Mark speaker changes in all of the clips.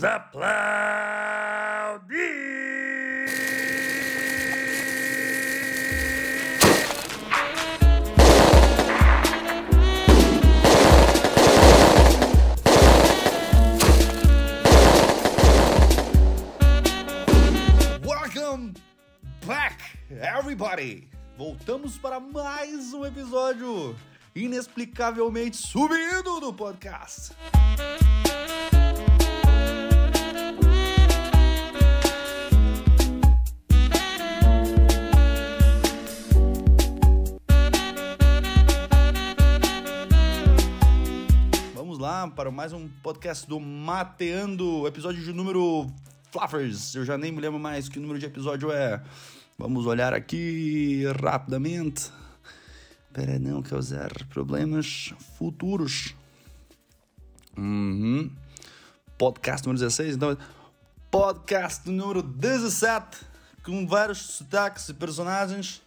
Speaker 1: Vamos aplaudir!
Speaker 2: Welcome back, everybody! Voltamos para mais um episódio inexplicavelmente subindo do podcast. Para mais um podcast do Mateando, episódio de número Fluffers. Eu já nem me lembro mais que número de episódio é. Vamos olhar aqui rapidamente. Para não causar problemas futuros. Uhum. Podcast número 16, então. Podcast número 17, com vários sotaques e personagens.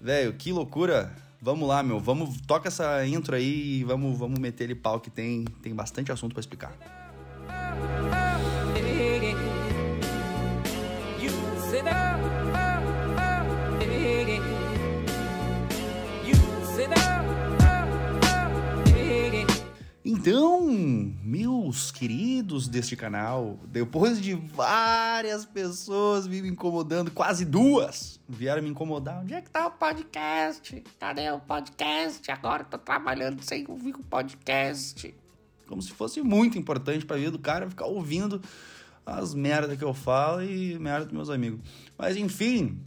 Speaker 2: Velho, que loucura! Vamos lá, meu. Vamos, toca essa intro aí e vamos, vamos meter ele pau que tem, tem bastante assunto para explicar. Meus queridos deste canal, depois de várias pessoas me incomodando, quase duas vieram me incomodar. Onde é que tá o podcast? Cadê o podcast? Agora tô trabalhando sem ouvir o podcast. Como se fosse muito importante pra vida do cara ficar ouvindo as merdas que eu falo e merda dos meus amigos. Mas enfim,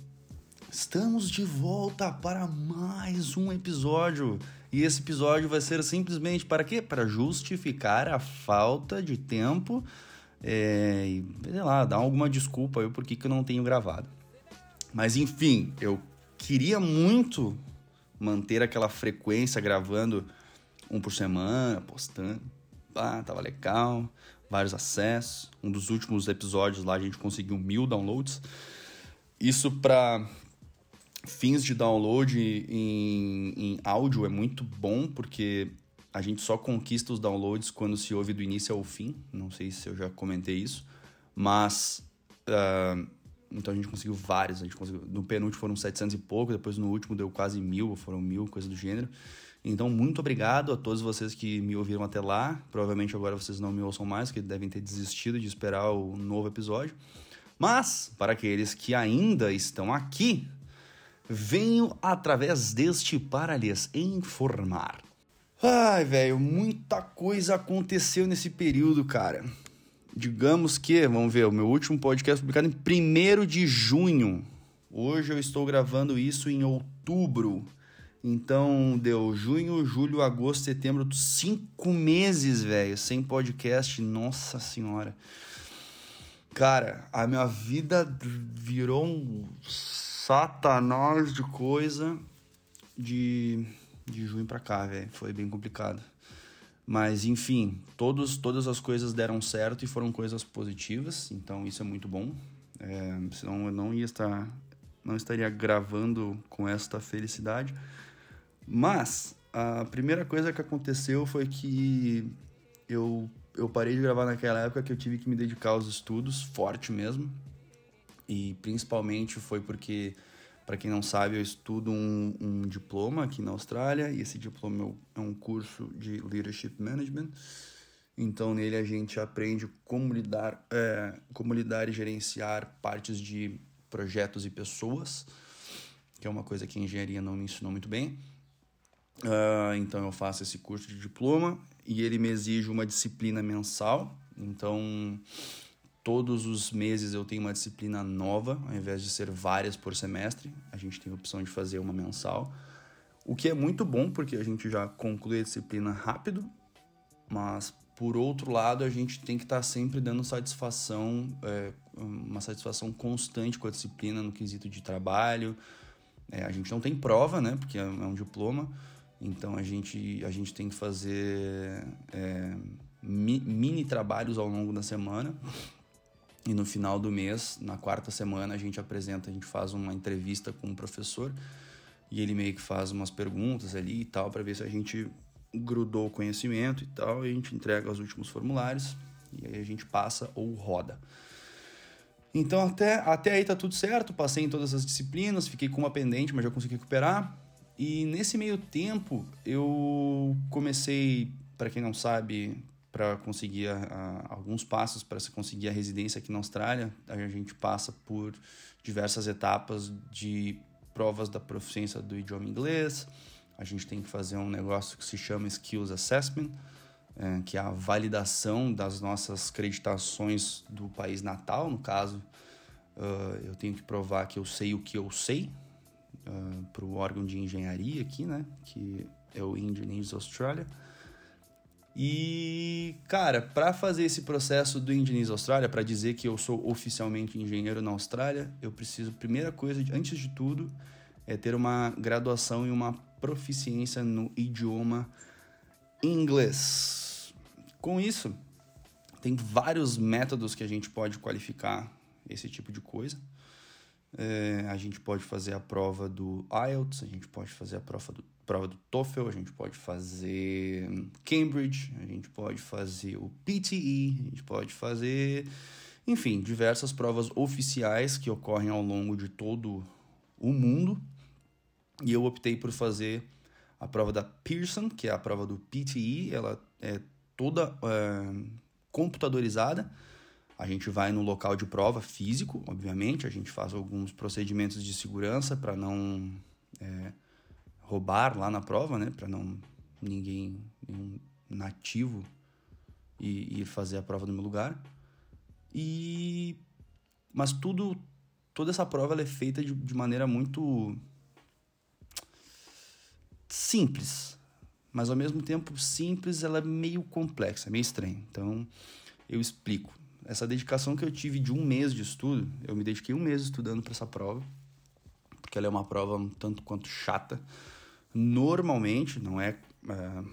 Speaker 2: Estamos de volta para mais um episódio. E esse episódio vai ser simplesmente para quê? Para justificar a falta de tempo é, e, sei lá, dar alguma desculpa aí por que eu não tenho gravado. Mas enfim, eu queria muito manter aquela frequência gravando um por semana, postando. Ah, tava legal, vários acessos. Um dos últimos episódios lá a gente conseguiu mil downloads. Isso para fins de download em, em áudio é muito bom, porque a gente só conquista os downloads quando se ouve do início ao fim. Não sei se eu já comentei isso, mas. ah, então a gente conseguiu vários. A gente conseguiu, no penúltimo foram 700 e pouco, depois no último deu quase mil, foram mil, coisa do gênero. Então, muito obrigado a todos vocês que me ouviram até lá. Provavelmente agora vocês não me ouçam mais, que devem ter desistido de esperar o novo episódio. Mas, para aqueles que ainda estão aqui, venho através deste para lhes informar. Ai, velho, muita coisa aconteceu nesse período, cara. Digamos que, vamos ver, o meu último podcast publicado em 1 de junho. Hoje eu estou gravando isso em outubro. Então deu junho, julho, agosto, setembro, cinco meses, velho, sem podcast. Nossa senhora. Cara, a minha vida virou um satanás de coisa de, de junho pra cá, velho. Foi bem complicado. Mas, enfim, todos, todas as coisas deram certo e foram coisas positivas, então isso é muito bom. É, senão eu não ia estar, não estaria gravando com esta felicidade. Mas a primeira coisa que aconteceu foi que eu, eu parei de gravar naquela época que eu tive que me dedicar aos estudos, forte mesmo. E principalmente foi porque, para quem não sabe, eu estudo um, um diploma aqui na Austrália e esse diploma é um- é um curso de Leadership Management. Então nele a gente aprende como lidar, é, como lidar e gerenciar partes de projetos e pessoas, que é uma coisa que a engenharia não me ensinou muito bem. Ah, então eu faço esse curso de diploma e ele me exige uma disciplina mensal. Então todos os meses eu tenho uma disciplina nova, ao invés de ser várias por semestre, a gente tem a opção de fazer uma mensal. O que é muito bom porque a gente já conclui a disciplina rápido, mas por outro lado a gente tem que estar sempre dando satisfação, é, uma satisfação constante com a disciplina no quesito de trabalho. É, a gente não tem prova, né? Porque é é um diploma. Então a gente, a gente tem que fazer é, mi- mini trabalhos ao longo da semana. E no final do mês, na quarta semana, a gente apresenta, a gente faz uma entrevista com o professor e ele meio que faz umas perguntas ali e tal para ver se a gente grudou o conhecimento e tal, e a gente entrega os últimos formulários E aí a gente passa ou roda. Então até, até aí tá tudo certo, passei em todas as disciplinas, fiquei com uma pendente, mas já consegui recuperar. E nesse meio tempo eu comecei, para quem não sabe, para conseguir a, a, alguns passos para se conseguir a residência aqui na Austrália, a gente passa por diversas etapas de provas da proficiência do idioma inglês. A gente tem que fazer um negócio que se chama Skills Assessment, é, que é a validação das nossas acreditações do país natal. No caso, uh, eu tenho que provar que eu sei o que eu sei uh, para o órgão de engenharia aqui, né? Que é o Engineers Australia. E, cara, para fazer esse processo do Engineers Australia, para dizer que eu sou oficialmente engenheiro na Austrália, eu preciso, primeira coisa, antes de tudo, é ter uma graduação e uma proficiência no idioma inglês. Com isso, tem vários métodos que a gente pode qualificar esse tipo de coisa. É, a gente pode fazer a prova do IELTS, a gente pode fazer a prova do, prova do TOEFL, a gente pode fazer Cambridge, a gente pode fazer o PTE, a gente pode fazer, enfim, diversas provas oficiais que ocorrem ao longo de todo o mundo. E eu optei por fazer a prova da Pearson, que é a prova do PTE, ela é toda é, computadorizada. A gente vai no local de prova físico, obviamente, a gente faz alguns procedimentos de segurança para não é, roubar lá na prova, né? Para não ninguém, nenhum nativo ir, fazer a prova no meu lugar. E mas tudo, toda essa prova é feita de, de maneira muito simples, mas ao mesmo tempo simples, ela é meio complexa, meio estranha. Então eu explico essa dedicação que eu tive de um mês de estudo, eu me dediquei um mês estudando para essa prova, porque ela é uma prova um tanto quanto chata. Normalmente, não é, é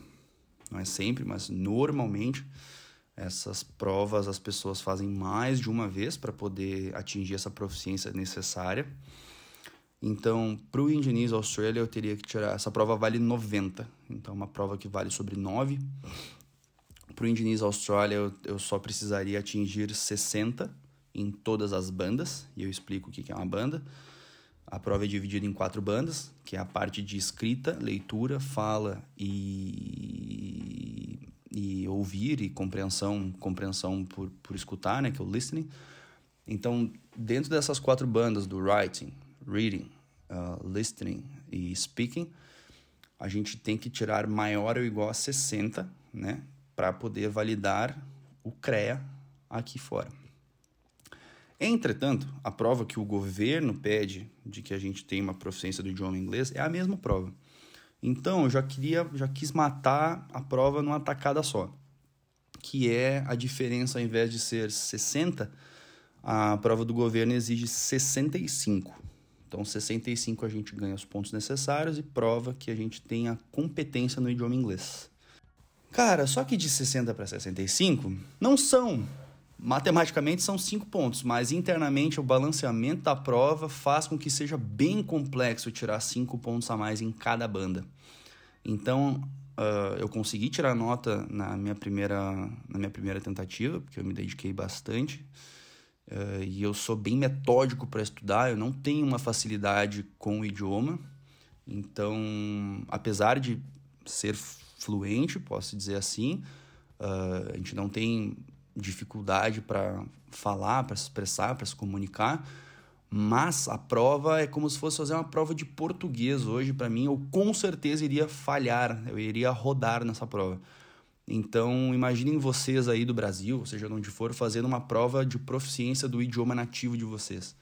Speaker 2: não é sempre, mas normalmente essas provas as pessoas fazem mais de uma vez para poder atingir essa proficiência necessária. Então, para o Engineers Australia, eu teria que tirar. Essa prova vale 90. Então, uma prova que vale sobre 9 para o Indies Australia eu, eu só precisaria atingir 60 em todas as bandas, e eu explico o que é uma banda. A prova é dividida em quatro bandas, que é a parte de escrita, leitura, fala e, e ouvir e compreensão, compreensão por, por escutar, né, que é o listening. Então, dentro dessas quatro bandas do writing, reading, uh, listening e speaking, a gente tem que tirar maior ou igual a 60, né? para poder validar o CREA aqui fora. Entretanto, a prova que o governo pede de que a gente tenha uma proficiência do idioma inglês é a mesma prova. Então, eu já queria, já quis matar a prova numa tacada só, que é a diferença ao invés de ser 60, a prova do governo exige 65. Então, 65 a gente ganha os pontos necessários e prova que a gente tem a competência no idioma inglês. Cara, só que de 60 para 65 não são. Matematicamente são 5 pontos, mas internamente o balanceamento da prova faz com que seja bem complexo tirar 5 pontos a mais em cada banda. Então, uh, eu consegui tirar nota na minha primeira, na minha primeira tentativa, porque eu me dediquei bastante. Uh, e eu sou bem metódico para estudar, eu não tenho uma facilidade com o idioma. Então, apesar de ser fluente, posso dizer assim. Uh, a gente não tem dificuldade para falar, para se expressar, para se comunicar, mas a prova é como se fosse fazer uma prova de português hoje para mim. Eu com certeza iria falhar, eu iria rodar nessa prova. Então, imaginem vocês aí do Brasil, seja onde for, fazendo uma prova de proficiência do idioma nativo de vocês.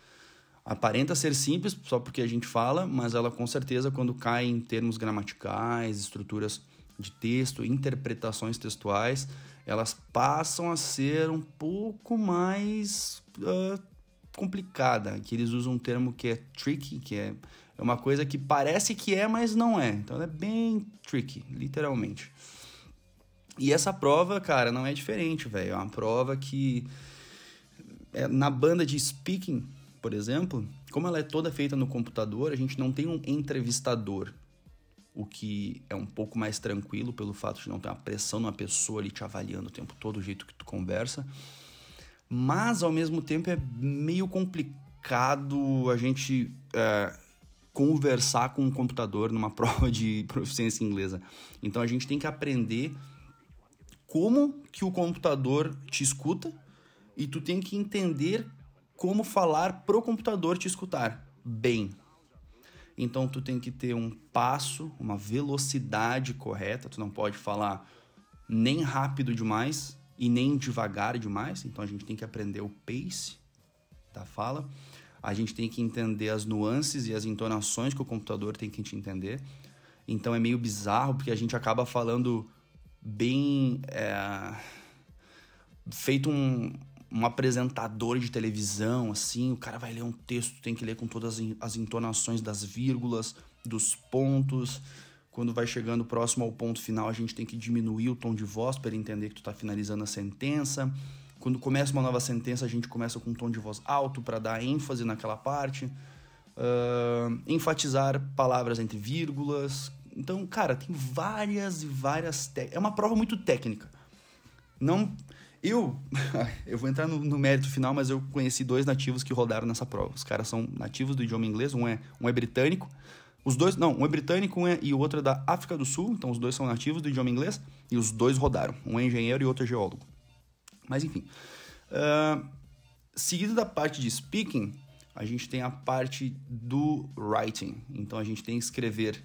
Speaker 2: Aparenta ser simples só porque a gente fala, mas ela com certeza, quando cai em termos gramaticais, estruturas de texto, interpretações textuais, elas passam a ser um pouco mais uh, complicada. Que eles usam um termo que é tricky, que é, é uma coisa que parece que é, mas não é. Então é bem tricky, literalmente. E essa prova, cara, não é diferente, velho. É uma prova que é, na banda de speaking, por exemplo, como ela é toda feita no computador, a gente não tem um entrevistador. O que é um pouco mais tranquilo pelo fato de não ter uma pressão numa pessoa ali te avaliando o tempo todo, o jeito que tu conversa. Mas, ao mesmo tempo, é meio complicado a gente é, conversar com um computador numa prova de proficiência inglesa. Então, a gente tem que aprender como que o computador te escuta e tu tem que entender como falar pro computador te escutar bem, então tu tem que ter um passo, uma velocidade correta, tu não pode falar nem rápido demais e nem devagar demais, então a gente tem que aprender o pace da fala. A gente tem que entender as nuances e as entonações que o computador tem que te entender. Então é meio bizarro porque a gente acaba falando bem é, feito um, um apresentador de televisão, assim, o cara vai ler um texto, tem que ler com todas as entonações das vírgulas, dos pontos. Quando vai chegando próximo ao ponto final, a gente tem que diminuir o tom de voz para entender que tu está finalizando a sentença. Quando começa uma nova sentença, a gente começa com um tom de voz alto para dar ênfase naquela parte. Uh, enfatizar palavras entre vírgulas. Então, cara, tem várias e várias. É uma prova muito técnica. Não eu, eu vou entrar no, no, mérito final, mas eu conheci dois nativos que rodaram nessa prova. Os caras são nativos do idioma inglês, um é, um é britânico. Os dois, não, um é britânico um é, e o outro é da África do Sul, então os dois são nativos do idioma inglês e os dois rodaram. Um é engenheiro e outro é geólogo. Mas enfim. Uh, seguido da parte de speaking, a gente tem a parte do writing. Então a gente tem que escrever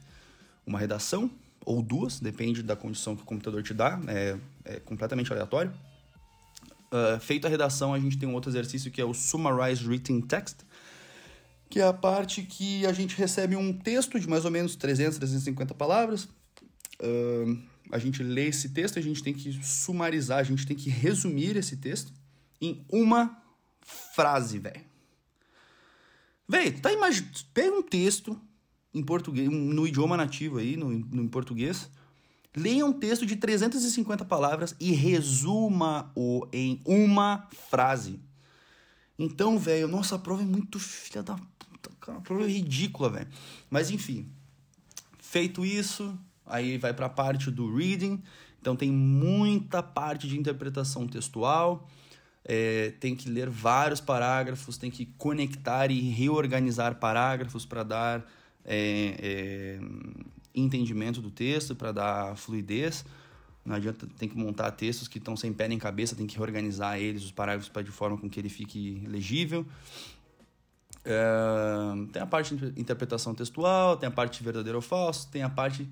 Speaker 2: uma redação, ou duas, depende da condição que o computador te dá, é, é completamente aleatório. Uh, feito a redação, a gente tem um outro exercício que é o Summarize Written Text, que é a parte que a gente recebe um texto de mais ou menos 300, 350 palavras. Uh, a gente lê esse texto, a gente tem que sumarizar, a gente tem que resumir esse texto em uma frase, velho. Velho, tá imaginando. Pega um texto em português, no idioma nativo aí, no, no português Leia um texto de 350 palavras e resuma-o em uma frase. Então, velho, nossa, a prova é muito filha da puta, cara. A prova é ridícula, velho. Mas enfim, feito isso, aí vai para a parte do reading. Então tem muita parte de interpretação textual. É, tem que ler vários parágrafos, tem que conectar e reorganizar parágrafos para dar é, é, entendimento do texto, para dar fluidez. Não adianta, tem que montar textos que estão sem pé nem cabeça, tem que reorganizar eles, os parágrafos, para de forma com que ele fique legível. É, tem a parte de interpretação textual, tem a parte de verdadeiro ou falso, tem a parte.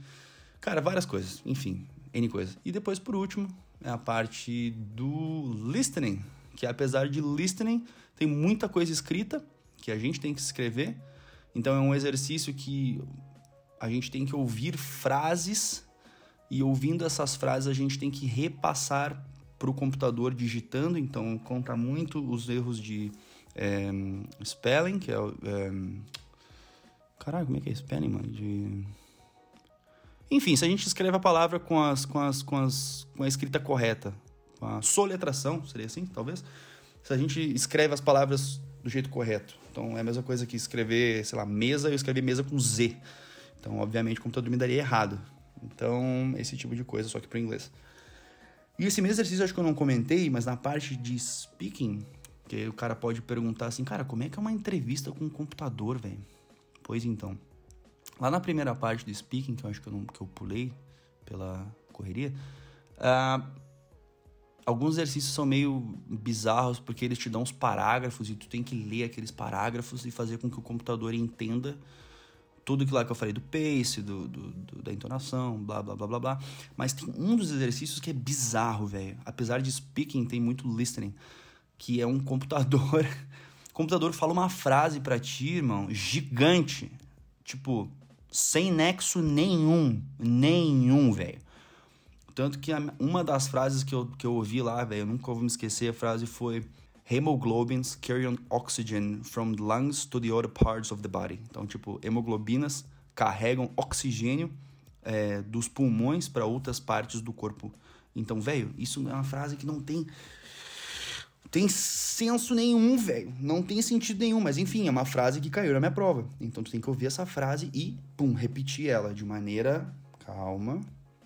Speaker 2: Cara, várias coisas, enfim, N coisas. E depois, por último, é a parte do listening, que apesar de listening, tem muita coisa escrita que a gente tem que escrever. Então é um exercício que a gente tem que ouvir frases e ouvindo essas frases a gente tem que repassar para o computador digitando, então conta muito os erros de é, spelling, que é. É, caralho, como é que é spelling, mano? De... Enfim, se a gente escreve a palavra com, as, com, as, com, as, com a escrita correta, com a soletração, seria assim, talvez? Se a gente escreve as palavras do jeito correto. Então é a mesma coisa que escrever, sei lá, mesa, eu escrevi mesa com Z. Então, obviamente, o computador me daria errado. Então, esse tipo de coisa, só que para inglês. E esse mesmo exercício acho que eu não comentei, mas na parte de speaking, que o cara pode perguntar assim, cara, como é que é uma entrevista com um computador, velho? Pois então. Lá na primeira parte do speaking, que eu acho que eu, não, que eu pulei pela correria, uh, alguns exercícios são meio bizarros porque eles te dão uns parágrafos e tu tem que ler aqueles parágrafos e fazer com que o computador entenda tudo aquilo lá que eu falei do pace, do, do, do, da entonação, blá, blá, blá, blá, blá. Mas tem um dos exercícios que é bizarro, velho. Apesar de speaking, tem muito listening. Que é um computador... o computador fala uma frase para ti, irmão, gigante. Tipo, sem nexo nenhum. Nenhum, velho. Tanto que uma das frases que eu, que eu ouvi lá, velho, eu nunca vou me esquecer, a frase foi hemoglobins carry on oxygen from the lungs to the other parts of the body. Então, tipo, hemoglobinas carregam oxigênio é, dos pulmões para outras partes do corpo. Então, velho, isso é uma frase que não tem tem senso nenhum, velho. Não tem sentido nenhum, mas enfim, é uma frase que caiu na minha prova. Então tu tem que ouvir essa frase e, pum, repetir ela de maneira calma,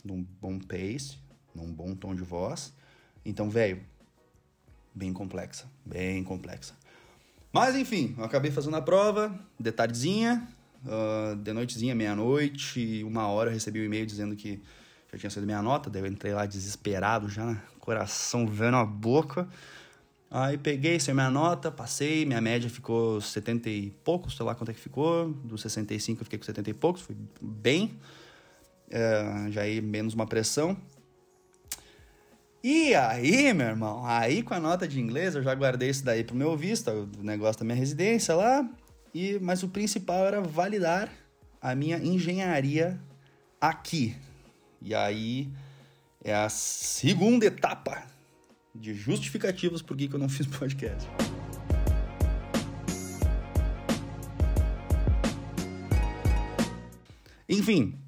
Speaker 2: num bom pace, num bom tom de voz. Então, velho, bem complexa, bem complexa. Mas enfim, eu acabei fazendo a prova, de tardezinha, uh, de noitezinha, meia-noite, uma hora eu recebi um e-mail dizendo que já tinha sido minha nota, daí eu entrei lá desesperado já, né? coração vendo a boca. Aí peguei, saiu minha nota, passei, minha média ficou 70 e poucos, sei lá quanto é que ficou, dos 65 eu fiquei com 70 e poucos, foi bem, é, já aí menos uma pressão. E aí, meu irmão, aí com a nota de inglês eu já guardei isso daí pro meu visto, o negócio da minha residência lá, e mas o principal era validar a minha engenharia aqui. E aí é a segunda etapa de justificativos por que eu não fiz podcast. Enfim,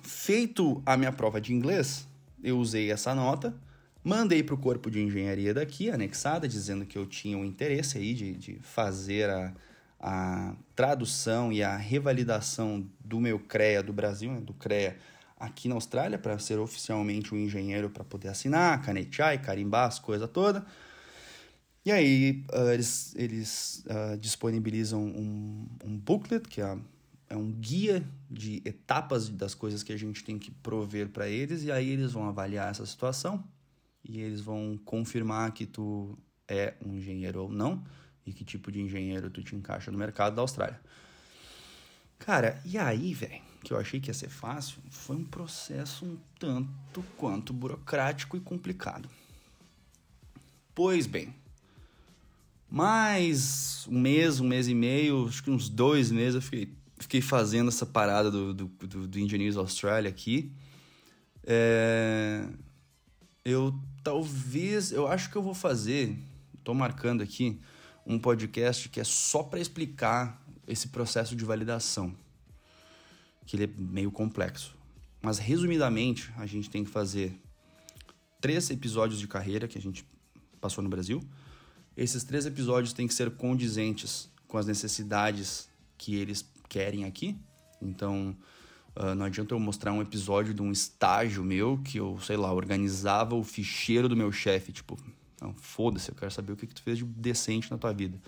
Speaker 2: feito a minha prova de inglês, eu usei essa nota, mandei para o corpo de engenharia daqui, anexada, dizendo que eu tinha o um interesse aí de, de fazer a, a tradução e a revalidação do meu CREA do Brasil, né, do CREA aqui na Austrália para ser oficialmente um engenheiro para poder assinar, canetear e carimbar as coisas todas. E aí uh, eles, eles uh, disponibilizam um, um booklet, que é, é um guia de etapas das coisas que a gente tem que prover para eles, e aí eles vão avaliar essa situação e eles vão confirmar que tu é um engenheiro ou não e que tipo de engenheiro tu te encaixa no mercado da Austrália. Cara, e aí, velho? que eu achei que ia ser fácil, foi um processo um tanto quanto burocrático e complicado. Pois bem, mais um mês, um mês e meio, acho que uns dois meses eu fiquei, fiquei fazendo essa parada do, do, do, do Engineers Australia aqui. É, eu talvez, eu acho que eu vou fazer, estou marcando aqui, um podcast que é só para explicar esse processo de validação que ele é meio complexo. Mas resumidamente, a gente tem que fazer três episódios de carreira que a gente passou no Brasil. Esses três episódios têm que ser condizentes com as necessidades que eles querem aqui. Então, uh, não adianta eu mostrar um episódio de um estágio meu que eu, sei lá, organizava o ficheiro do meu chefe. Tipo, não, foda-se, eu quero saber o que, que tu fez de decente na tua vida.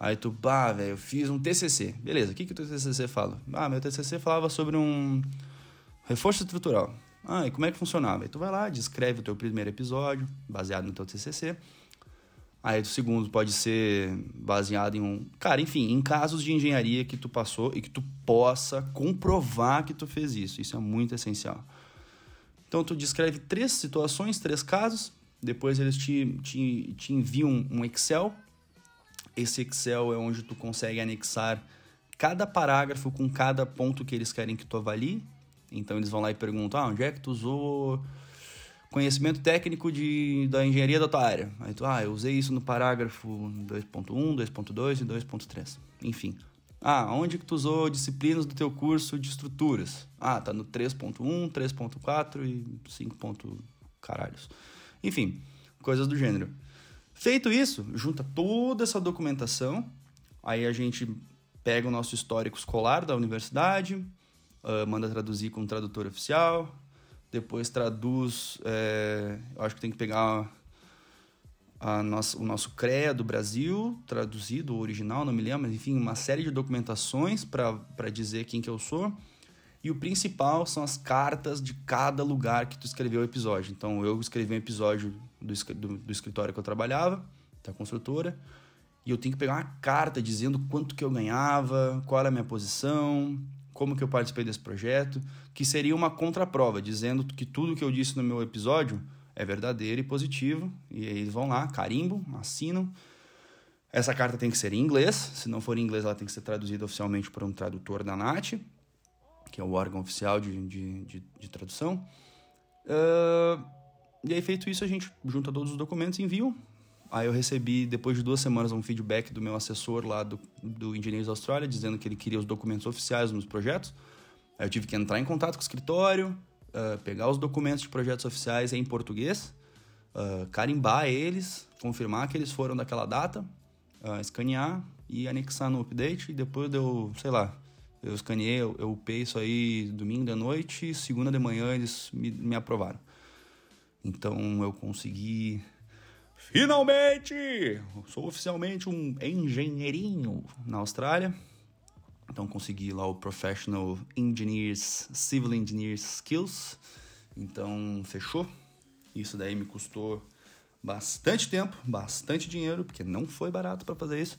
Speaker 2: Aí tu, bah, velho, eu fiz um TCC. Beleza, o que que o teu TCC fala? Ah, meu TCC falava sobre um reforço estrutural. Ah, e como é que funcionava? Aí tu vai lá, descreve o teu primeiro episódio, baseado no teu TCC. Aí o segundo pode ser baseado em um... Cara, enfim, em casos de engenharia que tu passou e que tu possa comprovar que tu fez isso. Isso é muito essencial. Então, tu descreve três situações, três casos. Depois eles te, te, te enviam um Excel esse Excel é onde tu consegue anexar cada parágrafo com cada ponto que eles querem que tu avalie. Então eles vão lá e perguntam: ah, onde é que tu usou conhecimento técnico de, da engenharia da tua área? Aí tu, ah, eu usei isso no parágrafo 2.1, 2.2 e 2.3. Enfim. Ah, onde que tu usou disciplinas do teu curso de estruturas? Ah, tá no 3.1, 3.4 e 5. caralhos. Enfim, coisas do gênero. Feito isso, junta toda essa documentação, aí a gente pega o nosso histórico escolar da universidade, uh, manda traduzir com um tradutor oficial, depois traduz, é, eu acho que tem que pegar a nossa, o nosso CREA do Brasil, traduzido, original, não me lembro, mas enfim, uma série de documentações para dizer quem que eu sou. E o principal são as cartas de cada lugar que tu escreveu o episódio. Então, eu escrevi um episódio do, do, do escritório que eu trabalhava, da construtora, e eu tenho que pegar uma carta dizendo quanto que eu ganhava, qual era a minha posição, como que eu participei desse projeto, que seria uma contraprova, dizendo que tudo que eu disse no meu episódio é verdadeiro e positivo. E aí eles vão lá, carimbo, assinam. Essa carta tem que ser em inglês, se não for em inglês, ela tem que ser traduzida oficialmente por um tradutor da NAT que é o órgão oficial de, de, de, de tradução. Uh, e aí, feito isso, a gente junta todos os documentos e envia. Aí eu recebi, depois de duas semanas, um feedback do meu assessor lá do, do Engineers Australia, dizendo que ele queria os documentos oficiais nos projetos. Aí eu tive que entrar em contato com o escritório, uh, pegar os documentos de projetos oficiais em português, ah, carimbar eles, confirmar que eles foram daquela data, ah, escanear e anexar no update. E depois deu, sei lá, eu escaneei, eu, eu upei isso aí domingo de noite segunda de manhã eles me, me aprovaram. Então eu consegui. Finalmente! Sou oficialmente um engenheirinho na Austrália. Então consegui lá o Professional Engineers, Civil Engineers Skills. Então fechou. Isso daí me custou bastante tempo, bastante dinheiro, porque não foi barato para fazer isso.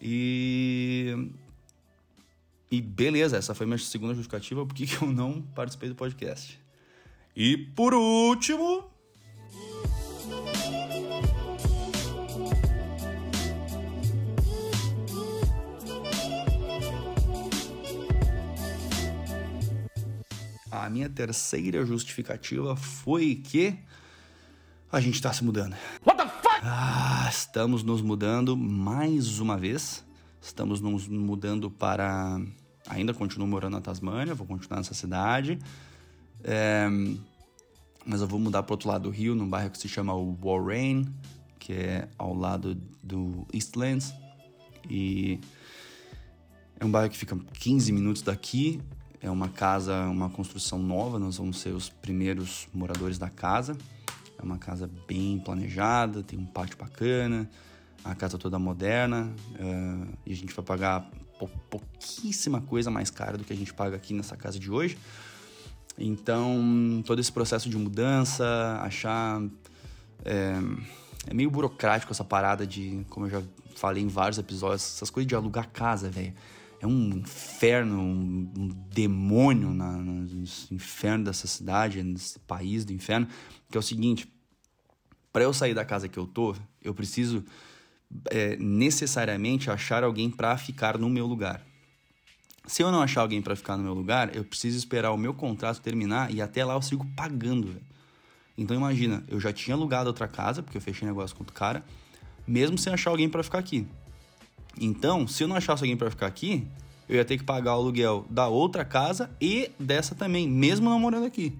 Speaker 2: E e beleza, essa foi minha segunda justificativa porque que eu não participei do podcast. E por último, a minha terceira justificativa foi que a gente está se mudando.
Speaker 3: What the fuck?
Speaker 2: Ah, estamos nos mudando mais uma vez. Estamos nos mudando para. Ainda continuo morando na Tasmânia, vou continuar nessa cidade. É, Mas eu vou mudar para outro lado do rio, num bairro que se chama Warren, que é ao lado do Eastlands. E é um bairro que fica 15 minutos daqui. É uma casa, uma construção nova, nós vamos ser os primeiros moradores da casa. É uma casa bem planejada, tem um pátio bacana, a casa toda moderna. eh, e a gente vai pagar pou- pouquíssima coisa mais cara do que a gente paga aqui nessa casa de hoje. Então, todo esse processo de mudança, achar. É, é meio burocrático essa parada de, como eu já falei em vários episódios, essas coisas de alugar casa, velho. É um inferno, um, demônio na, no inferno dessa cidade, nesse país do inferno, que é o seguinte: para eu sair da casa que eu tô, eu preciso é, necessariamente achar alguém para ficar no meu lugar. Se eu não achar alguém para ficar no meu lugar, eu preciso esperar o meu contrato terminar e até lá eu sigo pagando. Então imagina, eu já tinha alugado outra casa, porque eu fechei negócio com outro cara, mesmo sem achar alguém para ficar aqui. Então, se eu não achasse alguém para ficar aqui, eu ia ter que pagar o aluguel da outra casa e dessa também, mesmo não morando aqui.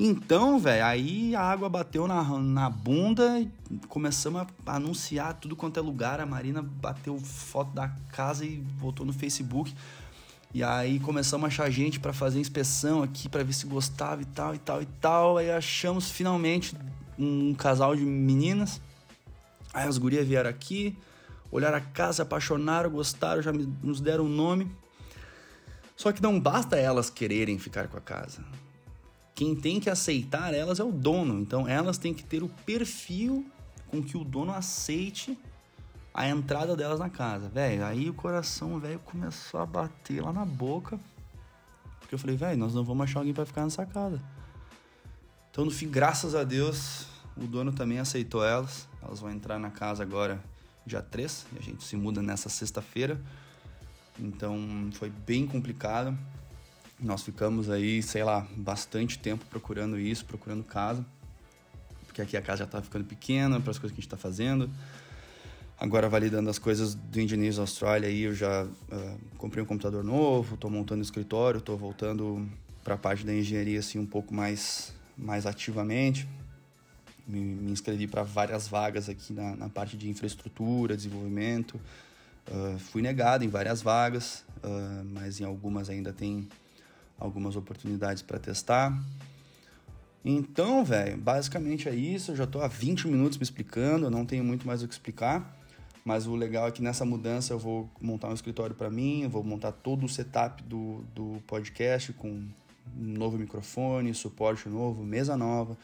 Speaker 2: Então, velho, aí a água bateu na, na bunda, começamos a anunciar tudo quanto é lugar. A Marina bateu foto da casa e botou no Facebook. E aí começamos a achar gente para fazer inspeção aqui, para ver se gostava e tal e tal e tal. Aí achamos finalmente um casal de meninas. Aí as gurias vieram aqui, olharam a casa, apaixonaram, gostaram, já nos deram um nome. Só que não basta elas quererem ficar com a casa. Quem tem que aceitar elas é o dono. Então elas têm que ter o perfil com que o dono aceite a entrada delas na casa. Velho, aí o coração, velho, começou a bater lá na boca. Porque eu falei, velho, nós não vamos achar alguém pra ficar nessa casa. Então, no fim, graças a Deus, o dono também aceitou elas. Elas vão entrar na casa agora, dia 3, e a gente se muda nessa sexta-feira. Então, foi bem complicado. Nós ficamos aí, sei lá, bastante tempo procurando isso, procurando casa. Porque aqui a casa já tá ficando pequena para as coisas que a gente tá fazendo. Agora validando as coisas do Engineers Australia aí, eu já ah, comprei um computador novo, tô montando escritório, tô voltando para a parte da engenharia assim um pouco mais mais ativamente. Me, me inscrevi para várias vagas aqui na, na parte de infraestrutura, desenvolvimento. Ah, fui negado em várias vagas, ah, mas em algumas ainda tem algumas oportunidades para testar. Então, velho, basicamente é isso. Eu já tô há 20 minutos me explicando, eu não tenho muito mais o que explicar. Mas o legal é que nessa mudança eu vou montar um escritório para mim, vou montar todo o setup do, do podcast com um novo microfone, suporte novo, mesa nova,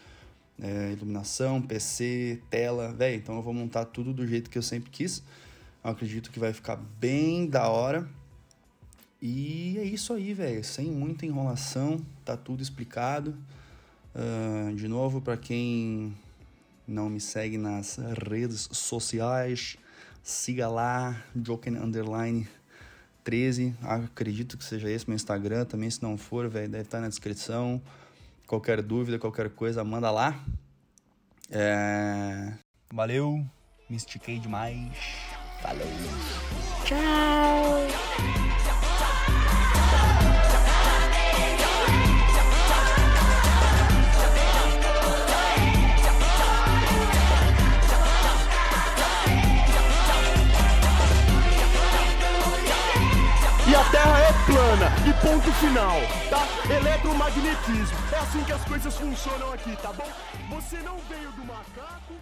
Speaker 2: é, iluminação, PC, tela, velho. Então eu vou montar tudo do jeito que eu sempre quis. Eu acredito que vai ficar bem da hora. E é isso aí, velho. Sem muita enrolação, tá tudo explicado. Ah, de novo, para quem não me segue nas redes sociais, siga lá, Joken Underline 13. Acredito que seja esse meu Instagram. Também, se não for, velho, deve estar na descrição. Qualquer dúvida, qualquer coisa, manda lá. É... Valeu, me estiquei demais. Falou.
Speaker 1: A ponto final, tá? Eletromagnetismo. É assim que as coisas funcionam aqui, tá bom? Você não veio do macaco.